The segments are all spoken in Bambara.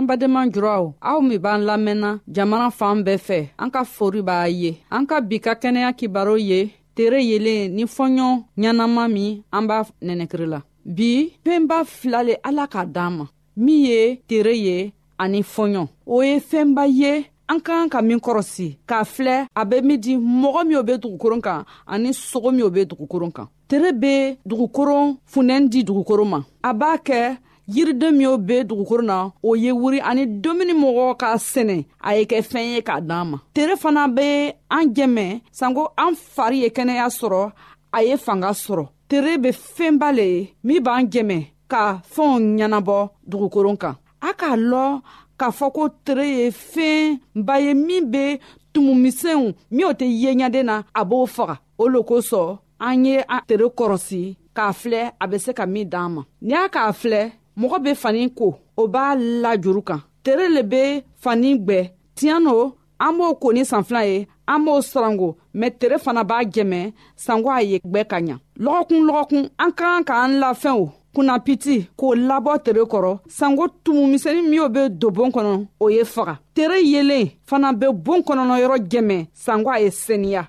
an badenma juraw aw min b'an lamɛnna jamana fan bɛɛ fɛ an ka fori b'a ye an ka bi ka kɛnɛya kibaro ye tere yelen ni fɔɲɔ ɲɛnama min an b'a nɛnɛkiri la bi fɛnba fila le ala k'a d'an ma min ye tere ye ani fɔɲɔ o ye fɛnba ye an ka kan ka min kɔrɔsi k'a filɛ a bɛ min di mɔgɔ min o bɛ dugukoron kan ani sogo min o bɛ dugukoron kan tere bɛ dugukoron funtɛni di dugukoron ma a b'a kɛ yiriden min o bɛ dugukoro na o ye wuri ani dumuni mɔgɔ ka sɛnɛ a ye kɛ fɛn ye k'a d'an ma tere fana bɛ an jɛmɛ sanko an fari ye kɛnɛya sɔrɔ a ye fanga sɔrɔ tere bɛ fɛnba le ye min b'an jɛmɛ ka fɛnw ɲɛnabɔ dugukoron kan a k'a lɔ k'a fɔ ko tere ye fɛnba ye min bɛ tumumisɛnw min o tɛ ye ɲɛden na a b'o faga o lo kosɔn an ye an tere kɔrɔsi k'a filɛ a bɛ se ka min d'an ma n'i y'a k'a filɛ mɔgɔ bɛ fani ko o b'a lajuru kan tere le bɛ fani gbɛ tiɲɛ no an b'o ko ni san fila ye an b'o sarango mɛ tere fana b'a jɛmɛ sanko a ye gwɛ ka ɲa lɔgɔkun lɔgɔkun an ka kan k'an lafɛnw kunnapiti k'o labɔ tere kɔrɔ sanko tumu misɛnnin minw be don bon kɔnɔ o ye faga tere yelen fana be bon kɔnɔnɔ yɔrɔ jɛmɛ sanko a ye seniya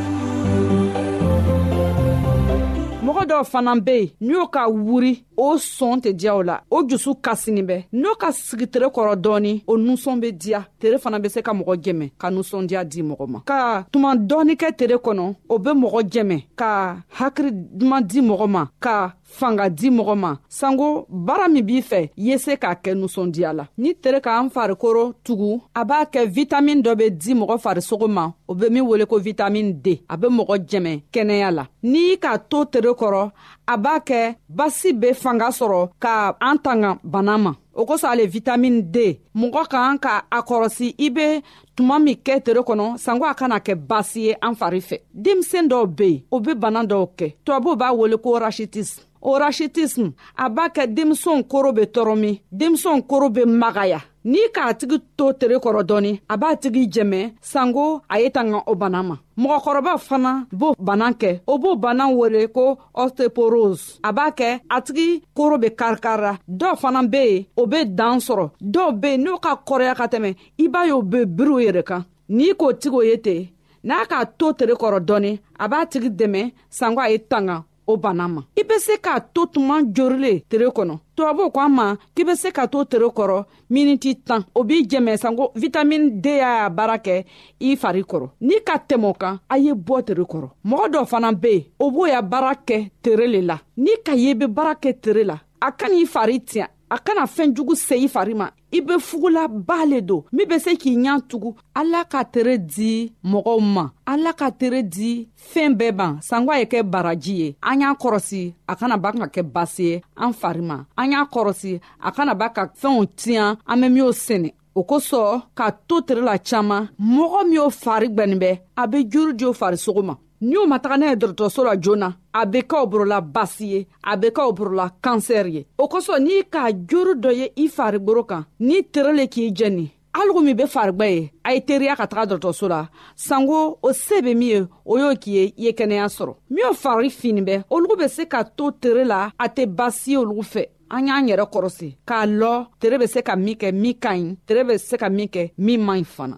mɔgɔ dɔw fana be yen n'i y'o ka wuri o sɔn tɛ diya o la o jusu kasini bɛ n'o ka sigi tere kɔrɔ dɔɔni o nusɔn be diya tere fana be se ka mɔgɔ jɛmɛ ka nusɔndiya di mɔgɔ ma ka tuma dɔɔni kɛ tere kɔnɔ o be mɔgɔ jɛmɛ ka hakiri duman di mɔgɔ ma ka fanga di mɔgɔ ma sanko baara min b'i fɛ ye se k'a kɛ nusɔndiya la ni tere k'an farikoro tugu a b'a kɛ vitamin dɔ be di mɔgɔ farisogo ma o be min wele ko vitamin d a be mɔgɔ jɛmɛ kɛnɛya la n'i k'a to tere kɔrɔ a b'a kɛ basi be fanga sɔrɔ ka an tanga bana ma o kosɔn ale vitamini d mɔgɔ ka kan ka a kɔrɔsi i be tuma min kɛ tere kɔnɔ sanko a kana kɛ baasi ye an fari fɛ denmisɛn dɔw be yen o be bana dɔw kɛ tubabuw b'a wele ko rashitisme o rashitisme a b'a kɛ denmisɛnw koro be tɔɔrɔ min denmisɛnw koro be magaya n'i k'a tigi to tere kɔrɔ dɔɔni a b'a tigi jɛmɛ sanko a ye tanga o bana ma mɔgɔkɔrɔba fana b'o bana kɛ o b'o bana wele ko osteporose a b'a kɛ a tigi koro be karikari la dɔw fana be yen o be dan sɔrɔ dɔw be yen n'o ka kɔrɔya ka tɛmɛ i b'a ye o be biriw yɛrɛ kan n'i k'o tigiw ye ten n'a k'a to tere kɔrɔ dɔɔni a b'a tigi dɛmɛ sanko a ye tanga o bana ma i be se k'a to tuma jorilen tere kɔnɔ tubabuw ko an ma k'i be se ka to tere kɔrɔ miniti tan o b'i jɛmɛ sanko vitamini d y'a baara kɛ i fari kɔrɔ n'i ka tɛmɛ o kan a ye bɔ tere kɔrɔ mɔgɔ dɔ fana bɛ yen o b'o ya baara kɛ tere le la n'i ka ye bɛ baara kɛ tere la a ka n'i fari tiɲɛ a kana fɛn jugu se i fari ma i be fugulaba le don min be se k'i ɲan tugu ala ka tere di mɔgɔw ma ala ka tere di fɛɛn bɛɛ ban sangwa ye kɛ baraji ye an y'a kɔrɔsi a kana ba ka kɛ basi ye an fari ma an y'a kɔrɔsi a kana ba ka fɛnw tiɲan an bɛ min'o sɛnɛ o kosɔɔ ka to tere la caaman mɔgɔ min o fari gwɛnin bɛ a be juru jo farisogo ma ni o ma taga n'a ye dɔrɔtɔrɔso la joon na a be kaw borola basi ye a be kaw borola kansɛri ye o kosɔn n'i k'a joro dɔ ye i fariboro kan n'i tere le k'i jɛni algo min be farigba ye a ye teriya ka taga dɔgɔtɔrɔso la sanko o se be min ye o y'o k'i ye i ye kɛnɛya sɔrɔ min y'o fari fini bɛ olugu be se ka to tere la a tɛ basi ye olugu fɛ an y'an yɛrɛ kɔrɔsi k'a lɔ tere be se ka min kɛ min ka ɲi tere be se ka min kɛ min man ɲi fana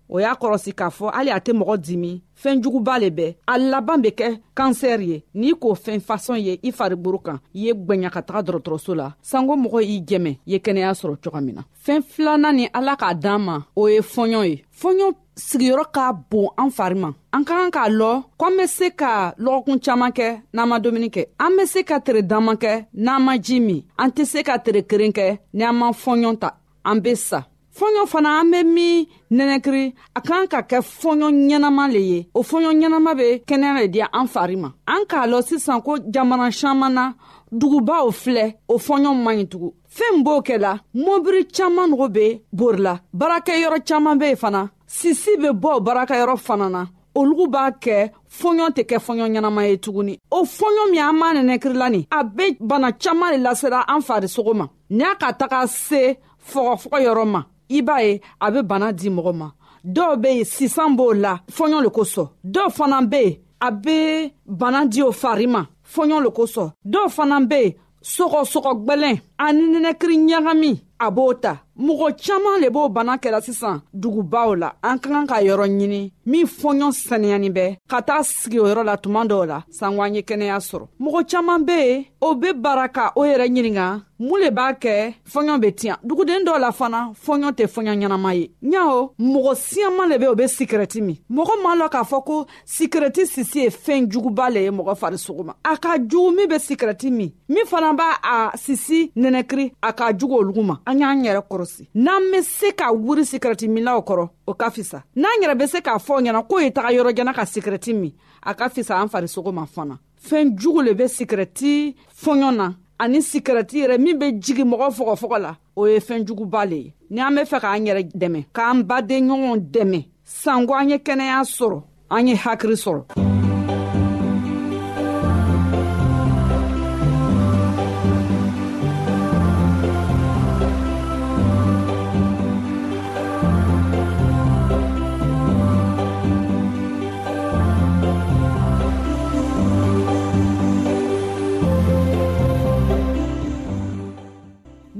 o y'a kɔrɔsi k'a fɔ hali a tɛ mɔgɔ dimi fɛn juguba le bɛ a laban bɛ kɛ kansɛri ye n'i k'o fɛn fasɔn ye i fariburu kan i ye gwɛɲa ka taga dɔrɔtɔrɔso la sanko mɔgɔ y'i jɛmɛ ye kɛnɛya sɔrɔ coga min na fɛn filanan ni ala k'a d'an ma o ye fɔɲɔ ye fɔɲɔ sigiyɔrɔ ka bon an fari ma an ka kan k'a lɔ ko an bɛ se ka lɔgɔkun caman kɛ n'an ma dumuni kɛ an bɛ se ka tere danman kɛ n'an ma ji min an tɛ se ka tere keren kɛ ni an ma fɔɲɔ ta an be sa fɔɲɔ fana an be min nɛnɛkiri a k'an ka kɛ fɔɲɔ ɲɛnama le ye o fɔɲɔ ɲɛnama be kɛnɛya le diya an fari ma an k'a lɔ sisan ko jamana saman na dugubaw filɛ o fɔɲɔ man ɲi tugun fɛɛn b'o kɛ la mɔbiri caaman nogo be bori la baarakɛ yɔrɔ caaman be ye fana sisi be bɔ baarakɛ yɔrɔ fana na olugu b'a kɛ fɔɲɔ tɛ kɛ fɔɲɔ ɲɛnama ye tuguni o fɔɲɔ min an m'a nɛnɛkirila nin a be bana caaman le lasera an farisogo ma n'a ka taga se fɔgɔfɔgɔ yɔrɔ ma i b'a ye a bɛ bana di mɔgɔ ma dɔw bɛ yen sisan b'o la fɔɲɔ le kosɔn dɔw fana bɛ yen a bɛ bana di o fari ma fɔɲɔ le kosɔn dɔw fana bɛ yen sɔgɔsɔgɔ gwɛlɛn ani nɛnɛkiri ɲagami a b'o ta mɔgɔ caaman le b'o bana kɛra sisan dugubaw la an ka kan ka yɔrɔ ɲini min fɔɲɔ saniyani bɛ ka taa sigi o yɔrɔ la tuma dɔw la sanko an ye kɛnɛya sɔrɔ mɔgɔ caaman be yen o be bara ka o yɛrɛ ɲininga mun le b'a kɛ fɔɲɔ be tiɲa duguden dɔ la fana fɔɲɔ tɛ fɔɲɔ ɲɛnama ye ɲaho mɔgɔ siyaman le be o be sikirɛti min mɔgɔ m'a lɔ k'a fɔ ko sikirɛti sisi ye fɛɛn juguba le ye mɔgɔ farisogo ma a ka jugu min be sikirɛti min min fana b'a a sisi nɛnɛkiri a ka jugu olugu ma an y'an yɛrɛ kɔrɔsi n'an be se ka wuri sikirɛti minlaw kɔrɔ o ka fisa n'an yɛrɛ be se k'a fɔ ɲɛna k'o ye taga yɔrɔjana ka sikirɛti min a ka fisa an farisogo ma fana fɛn jugu le bɛ sikirɛti fɔɲɔ na ani sikirɛti yɛrɛ min bɛ jigi mɔgɔ fɔgɔfɔgɔ la o ye fɛn juguba le ye ni an bɛ fɛ k'an yɛrɛ dɛmɛ k'an baden ɲɔgɔn dɛmɛ sanko an ye kɛnɛya sɔrɔ an ye hakili sɔrɔ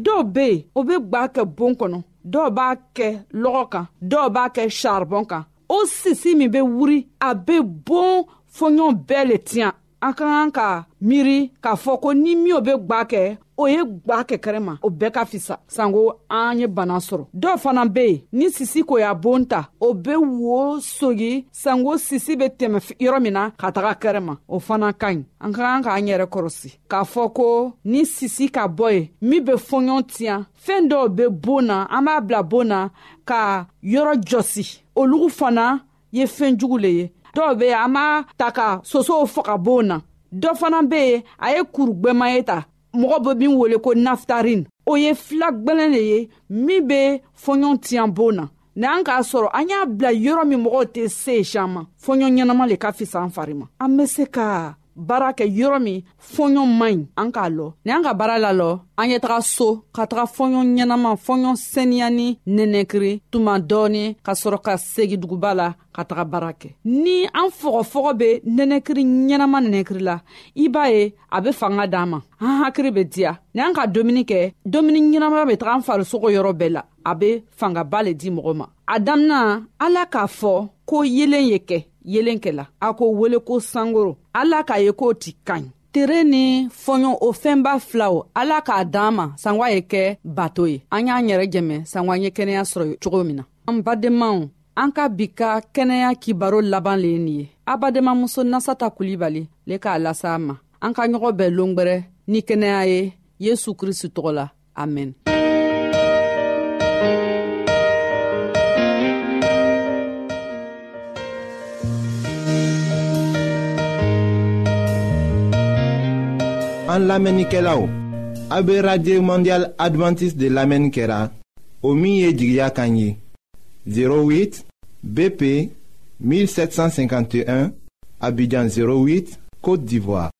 dɔw bɛ yen o bɛ gba kɛ bon kɔnɔ dɔw b'a kɛ lɔgɔ kan dɔw b'a kɛ saribɔn kan o sisi min bɛ wuri a bɛ bon fɔɲɔgɔn bɛɛ le tiɲɛ an ka kan ka miiri k'a fɔ ko ni min o bɛ gwa kɛ o ye gwa kɛkɛrɛ ma o bɛɛ ka fisa sanko an ye bana sɔrɔ dɔw fana bɛ yen ni sisi ko y'a bon ta o bɛ wo sogi sanko sisi bɛ tɛmɛ yɔrɔ min na ka taga kɛrɛ ma o fana ka ɲi an ka kan k'an yɛrɛ kɔrɔsi k'a fɔ ko ni sisi ka bɔ ye min bɛ fɔɲɔn tiɲɛ fɛn dɔw bɛ bon na an b'a bila bon na ka yɔrɔ jɔsi olugu fana ye fɛn jugu le ye dɔw be yen an b'a ta ka sosow faga boon na dɔ fana be yen a ye kuru gwɛman ye ta mɔgɔ be min wele ko naftarin o ye fila gwɛlɛn le ye min be fɔɲɔn tiɲan boon na ni an k'a sɔrɔ an y'a bila yɔrɔ min mɔgɔw tɛ se sian ma fɔɲɔn ɲɛnama le ka fisa an fari ma an be se ka baara kɛ yɔrɔ min fɔɲɔ man ɲi an k'a lɔ ni an ka baara la lɔ an ye taga so ka taga fɔɲɔ ɲɛnama fɔɲɔ seniya ni nɛnɛkiri tuma dɔɔni ka sɔrɔ ka segi duguba la ka taga baara kɛ ni an fɔgɔfɔgɔ be nɛnɛkiri ɲɛnama nɛnɛkiri la i b'a ye a be fanga d'an ma an hakiri be diya ni an ka dumuni kɛ dumuni ɲɛnama be taga an farisogo yɔrɔ bɛɛ la a be fangaba le di mɔgɔ ma a damina ala k'a fɔ ko yelen ye kɛ yelen kɛla a ko wele ko sankoro ala k'a ye k'o ti ka ɲi tere ni fɔɲɔ o fɛnba filaw ala k'a d'an ma sanwa ye kɛ bato ye an y'an yɛrɛ jɛmɛ sanwa ye kɛnɛya sɔrɔ cogo min na an badenmaw an ka bi ka kɛnɛya kibaro laban le ye nin ye abadenmamuso nasata kulibali le k'a lasa ma an ka ɲɔgɔn bɛɛ longwɛrɛ ni kɛnɛya ye yesu kristu tɔgɔ la amen an lamɛnnikɛlaw a be radio mondial adventiste de lamɛnni kɛra o min ye jigiya kan ye 08 bp 1751 abidjan 08 côte d'ivoire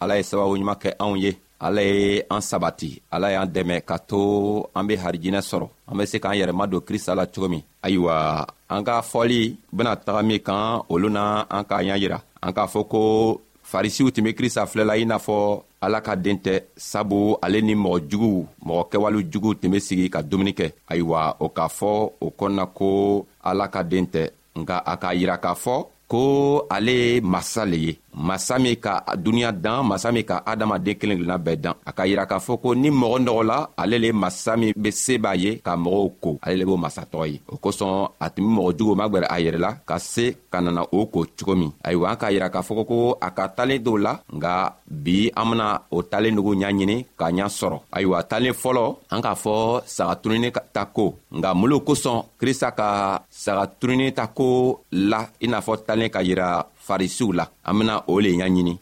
ala ye sababu ɲuman kɛ anw ye ala ye an sabati ala y'an dɛmɛ ka to an be harijinɛ sɔrɔ an be se k'an yɛrɛma don krista la cogo min ayiwa an ka fɔli bena taga min kan olu na an k'a ɲa yira an k'a fɔ ko farisiw tun be krista filɛla i n'a fɔ ala ka den tɛ sabu ale ni mɔgɔ juguw mɔgɔ kɛwale juguw tun be sigi ka dumuni kɛ ayiwa o k'a fɔ o kɔnɔna ko ala ka den tɛ nka a k'a yira k'a fɔ ko ale ye masa le ye masa min ka duniɲa dan masa min ka adamaden kelen kelenna bɛɛ dan a ka yira k'a fɔ ko ni mɔgɔ nɔgɔ la ale le masa min be se b'a ye ka mɔgɔw ko ale le b'o masa tɔgɔ ye o kosɔn a tun be mɔgɔ juguw magwɛrɛ a yɛrɛ la ka se ka nana o ko cogo min ayiwa an k'a yira k'a fɔ ko a ka talen dɔw la nga bi an bena o talen nugu ɲa ɲini k'a ɲa sɔrɔ ayiwa talen fɔlɔ an k'a fɔ sagatununi ta ko nga mun lo kosɔn krista ka saga turunin ta ko la i n'a fɔ talen ka yira farisiw la an bena o le y'a ɲini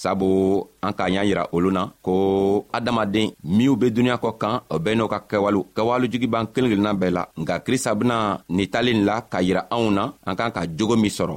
sabu an k'an y'a yira olu na ko adamaden minw be duniɲa kɔ kan o bɛɛ n'o ka kɛwalew kɛwale jugi b'an kelen kelenna bɛɛ la nka krista bena ni talen la ka yira anw na an k'an ka jogo min sɔrɔ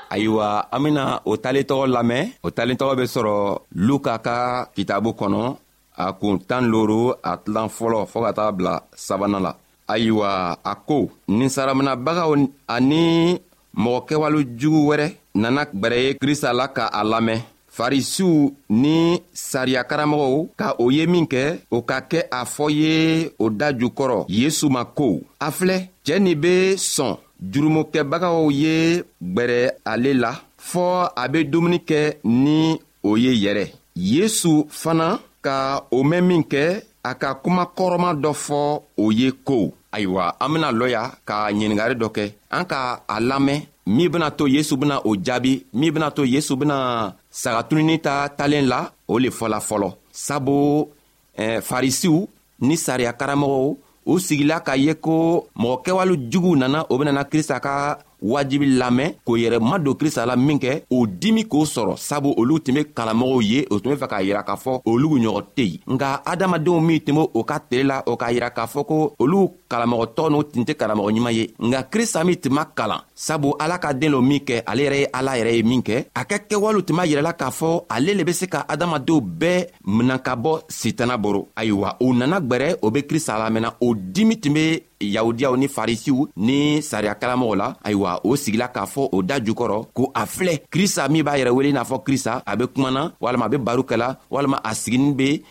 ayiwa an bena o talen tɔgɔ lamɛn o talen tɔgɔ be sɔrɔ luka ka kitabu kɔnɔ a kun tan loro a tilan fɔlɔ fɔɔ ka taga bila sabana la ayiwa a ko ninsaraminabagaw ani mɔgɔ kɛwale jugu wɛrɛ nana gwɛrɛ ye krista la ka a lamɛn farisiw ni sariya karamɔgɔw ka o ye min kɛ o ka kɛ a fɔ ye o da jukɔrɔ yesu ma ko a filɛ cɛɛ nin be sɔn jurumukɛbagaw ye gwɛrɛ ale la fɔɔ a be dumuni kɛ ni o ye yɛrɛ yesu fana ka o mɛn min kɛ a ka kuma kɔrɔma dɔ fɔ o ye ko ayiwa an bena lɔya ka ɲiningari dɔ kɛ an ka a lamɛn min bena to yesu bena o jaabi min bena to yesu bena sagatununi ta talen la o le fɔla fɔlɔ sabu eh, farisiw ni sariya karamɔgɔw u sigila k'a ye ko mɔgɔ kɛwale juguw nana o benana krista ka wajibi lamɛn k'o yɛrɛ ma don krista la min kɛ o dimi k'o sɔrɔ sabu olu tun be kalamɔgɔw ye o tun be fɛ k'a yira k'a fɔ olugu ɲɔgɔn tɛ yen nka adamadenw min tun be o ka tele la o k'a yira k'a fɔ ko olu kalamɔgɔtɔ n'o tun tɛ karamɔgɔ ɲuman ye nka krista min tun ma kalan sabu ala ka den lo min kɛ ale yɛrɛ ye ala yɛrɛ ye min kɛ a ka kɛwalew tun b'a yirɛla k'a fɔ ale le be se ka adamadenw bɛɛ minan ka bɔ sitana boro ayiwa o nana gwɛrɛ o be krista lamɛnna o dimi tun be yahudiyaw ni farisiw ni sariya kalamɔgɔ la ayiwa o sigila k'a fɔ o da jukɔrɔ ko a filɛ krista min b'a yɛrɛ wele n'a fɔ krista a be kumana walama a be baru kɛla walama a siginin be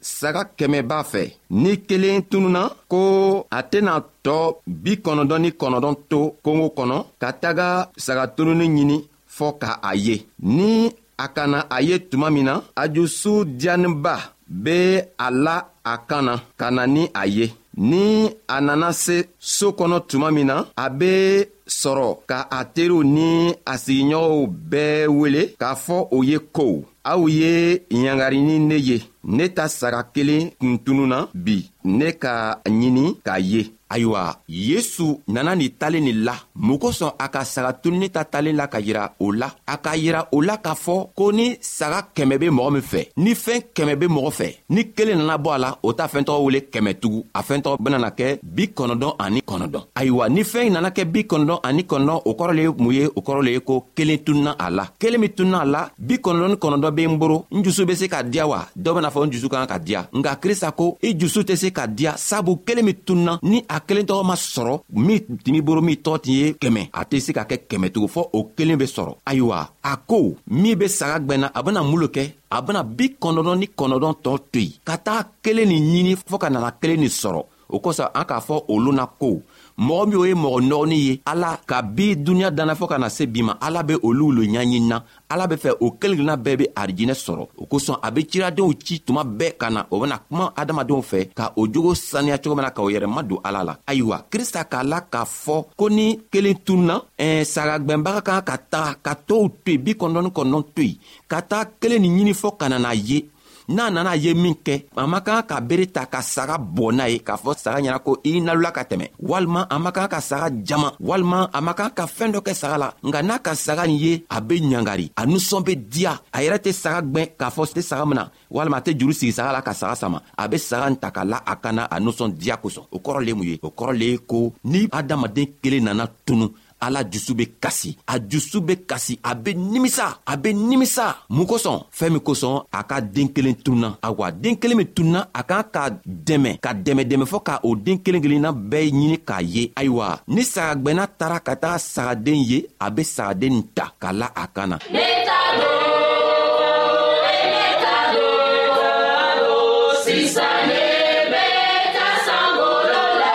saga kɛmɛ b'a fɛ ni kelen tununa ko a tɛna tɔ bi kɔnɔdɔn ni kɔnɔdɔn to kongo kɔnɔ ka taga saga tununi ɲini fɔɔ ka a ye ni a kana a ye tuma min na ajusu diyaninba be a la a kan na ka na ni a ye ni a nana se so kɔnɔ tuma min na a be sɔrɔ ka a teriw ni a sigiɲɔgɔnw bɛɛ wele k'a fɔ o ye ko aw ye ɲangari ni ne ye ne ta saga kelen kuntunun na bi ne ka ɲini k'a ye ayiwa yesu nana nin talen nin la mun kosɔn a ka saga tununi ta talen la ka yira o la a ka yira o la k'a fɔ ko ni saga kɛmɛ be mɔgɔ min fɛ ni fɛɛn kɛmɛ be mɔgɔ fɛ ni kelen nana bɔ a la o t'a fɛɛntɔgɔ wele kɛmɛ tugu a fɛɛntɔgɔ benana kɛ bi kɔnɔdɔn ani kɔnɔdɔn ayiwa ni fɛɛn nana kɛ bi kɔnɔdɔn ani kɔnɔdɔn o kɔrɔ le ye mun ye o kɔrɔ le ye ko kelen tununa a la kelen min tununa a la bi kɔnɔdɔn ni kɔnɔdɔn be n boro n jusu be se ka diya wa dɔ bena fɔ n jusu ka kan ka diya nka krista ko i jusu tɛ se ka diya sabu kelen min tununa ni a kelen tɔgɔ ma sɔrɔ min timi boro min tɔɔ tin ye kɛmɛ a tɛ se ka kɛ kɛmɛtugu fɔɔ o kelen be sɔrɔ ayiwa a ko min be saga gwɛnna a bena mun lo kɛ a bena bi kɔnɔdɔn ni kɔnɔdɔn tɔɔ to yen ka taga kelen nin ɲini fɔɔ ka nana kelen nin sɔrɔ o kosɔn an k'a fɔ olu na ko mɔgɔ min o ye mɔgɔ nɔgɔnin ye ala ka bi duniɲa danna fɔɔ ka na se bi ma ala be olu lo ɲaɲini na ala be fɛ o kelenkelenna bɛɛ be arijinɛ sɔrɔ o kosɔn a be ciradenw ci tuma bɛɛ ka na o bena kuma adamadenw fɛ ka o jogo saniya cogo min na ka o yɛrɛ madon ala la ayiwa krista k'a la k'a fɔ ko ni kelen tununa ɛɛ sagagwɛnbaga kan ka taga ka tow to yen bi kɔnɔdɔn ni kɔnɔdɔn to yen ka taa kelen nin ɲini fɔ ka nana ye n'a nana ye min kɛ a man kan ka bere ta ka saga bɔ n'a ye k'a fɔ saga ɲɛna ko i nalola ka tɛmɛ walima a man kan ka saga jama walima a man kan ka fɛɛn dɔ kɛ saga la nka n'a ka saga nin ye a be ɲangari a nusɔn be diya a yɛrɛ tɛ saga gwɛn k'a fɔ tɛ saga mina walima a tɛ juru sigi saga la ka saga sama a be saga n ta ka la a kana a nusɔn diya kosɔn o kɔrɔ le mun ye o kɔrɔ le ye ko ni adamaden kelen nana tunu ala dusu be kasi a dusu be kasi a be nimisa a be nimisa mun kosɔn fɛɛn min kosɔn a ka den kelen tunna awa den kelen min tunna a kan ka dɛmɛ ka dɛmɛ dɛmɛ fɔɔ ka o den kelen kelenna bɛɛ ɲini k'a ye ayiwa ni sagagwɛnna taara ka taga sagaden ye a be sagaden nin ta ka la a kan na Sisan ne bɛ taa san wolo la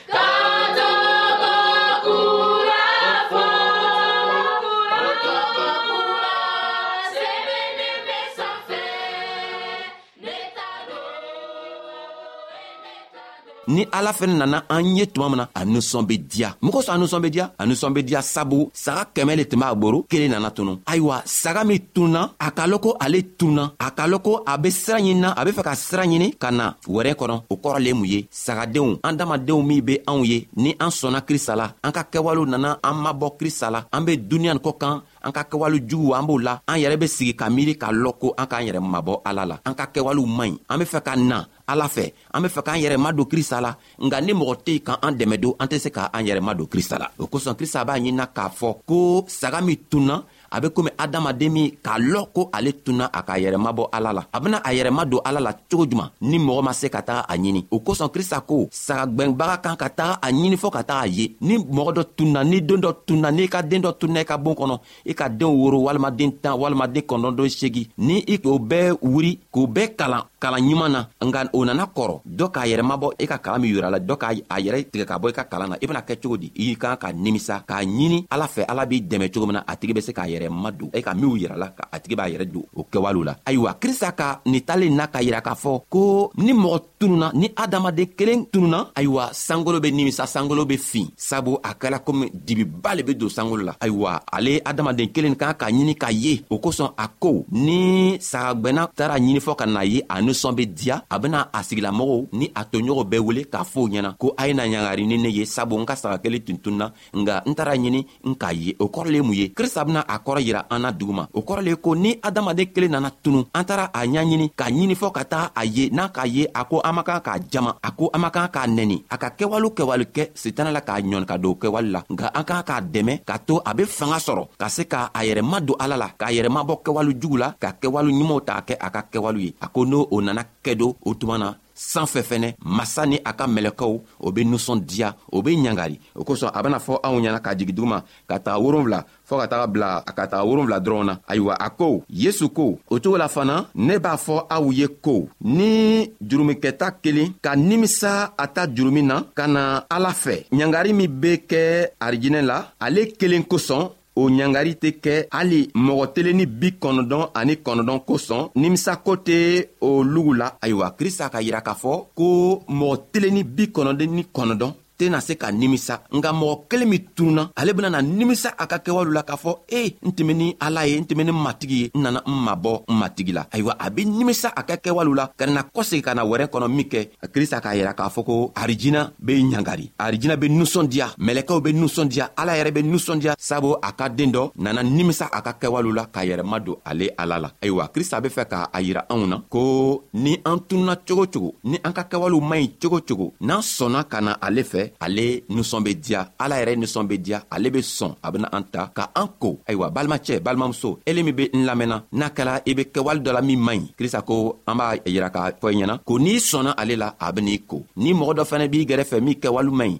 ni ala fɛnɛ nana an ye tuma min na a nusɔn be diya mun kosɔn a nusɔn be diya a nusɔn be diya sabu saga kɛmɛ le tun b'a boro kelen nana tunu ayiwa saga min tunna a ka lɔn ko ale tunna a ka lɔn ko a be sira ɲinina a be fɛ ka sira ɲini ka na wɛrɛ kɔnɔ o kɔrɔ le mun ye sagadenw an damadenw min be anw ye ni an sɔnna krista la an ka kɛwalew nana an mabɔ krista la an be duniɲa kɔ kan an ka kɛwale juguw an b'o la an yɛrɛ be sigi ka miiri k'a lɔn ko an k'an yɛrɛ mabɔ ala la an ka kɛwalew man ɲi an be fɛ ka na ala fɛ an be fɛ k'an yɛrɛ ma don krista la nka ni mɔgɔ tɛ yen ka an dɛmɛ don an tɛ se k'an yɛrɛ ma don krista la o kosɔn krista b'a ɲinina k'a fɔ ko saga min tunna a be komi adamaden min k'a lɔn ko ale tunna a k'a yɛrɛ mabɔ ala la a bena a yɛrɛ madon ala la cogo juman ni mɔgɔ ma se ka taga a ɲini o kosɔn krista ko sagagwɛnbaga kan ka taga a ɲini fɔɔ ka taga a ye ni mɔgɔ dɔ tunna ni don dɔ tunna n'i ka den dɔ tunna i ka boon kɔnɔ i ka denw woro walima den tan walima den kɔnɔdɔndon segi ni i k'o bɛɛ wuri k'o bɛɛ kalan kalan ɲuman na nka o nana kɔrɔ dɔ k'a yɛrɛ mabɔ i e ka kalan min yira la dɔ k'a yɛrɛ tigɛ ka bɔ i e ka kalan na i e bɛna kɛ cogo di i kan ka nimisa k'a ɲini ala fɛ ala b'i dɛmɛ cogo min na a tigi bɛ se k'a yɛrɛ ma don e ka minw yira la ka a tigi b'a yɛrɛ don o kɛwalew la ayiwa krista ka nin talen na ka yira k'a fɔ ko ni mɔgɔ tununa ni adamaden kelen tununa ayiwa sankolo bɛ nimisa sankolo bɛ fin sabu a kɛla komi dibiba le be don sankolo la ayiwa ale adamaden kelen kan k'a ɲini k'a ye o kosɔn a ko ni sagagwɛnna taara ɲini fɔ ka n'a ye a nisɔn be diya a bena a sigilamɔgɔw ni a toɲɔgɔn bɛɛ wele k'a fɔ ɲɛna ko a ye na ɲangari ni ne ye sabu n ka saga kelen tuntun na nga n taara ɲini n k'a ye o kɔrɔ le mun ye krista bena a kɔrɔ yira an na duguma o kɔrɔ le ko ni adamaden kelen nana tunu an taara a ɲaɲini k'a ɲini fɔ ka taga a ye n'a k'a ye a ko an man kan k'a jama a ko an man kan k'a nɛni a ka kɛwale kɛwale kɛ sitana la k'a ɲɔni ka don kɛwale la nka an k'a k'a dɛmɛ k'a to a be fanga sɔrɔ ka se ka a yɛrɛ ma don ala la k'a yɛrɛ mabɔ kɛwale jugu la ka kɛwale ɲumanw ta kɛ a ka kɛwale ye a ko n'o o nana kɛ don o tuma na sanfɛ fɛnɛ masa ni a ka mɛlɛkɛw o be nusɔn diya o be ɲangari o kosɔn a bena fɔ anw ɲɛna ka jigi duguma ka taga wolonfila fɔɔ ka taga bila a ka taga wolonfila dɔrɔn na ayiwa a ko yesu ko o cogo la fana ne b'a fɔ aw ye ko ni jurumikɛta kelen ka nimisa a ta jurumi na ka na ala fɛ ɲangari min be kɛ arijinɛ la ale kelen kosɔn o ɲangari tɛ kɛ hali mɔgɔ telen ni bi kɔnɔdɔn ani kɔnɔdɔn kosɔn nimisako tɛ o lugu la ayiwa krista ka yira k'a fɔ ko mɔgɔ telen ni bi kɔnɔdɔn ni kɔnɔdɔn tɛna se ka nimisa nka mɔgɔ kelen min tununa ale bena na nimisa a ka kɛwale la k'a fɔ e eh, n tɛmɛ ni ala ye n tɛmɛ ni matigi ye n nana n mabɔ n matigi la ayiwa a be nimisa a ka kɛwale la ka na kɔsegi ka na wɛrɛ kɔnɔ min kɛ krista k'a yira k'a fɔ ko arijina be ɲangari arijina be nusɔndiya mɛlɛkɛw be nusɔndiya ala yɛrɛ be nusɔndiya sabu a ka den dɔ nana nimisa a ka kɛwale la k'a yɛrɛ ma don ale ala la ayiwa krista be fɛ ka a yira anw na ko ni an tununa cogo cogo ni an ka kɛwalew man ɲi cogo cogo n'an sɔnna ka na ale fɛ ale nusɔn be diya ala yɛrɛ nusɔn be diya ale be sɔn a bena an ta ka an ko ayiwa balimacɛ balimamuso ele min be n lamɛnna n'a kɛla i be kɛwale dɔ la min man ɲi krista ko an b'a yira k'a fɔ i ɲɛna ko n'i sɔnna ale la a ben'i ko ni mɔgɔ dɔ fɛnɛ b'i gɛrɛfɛ min kɛwale man ɲi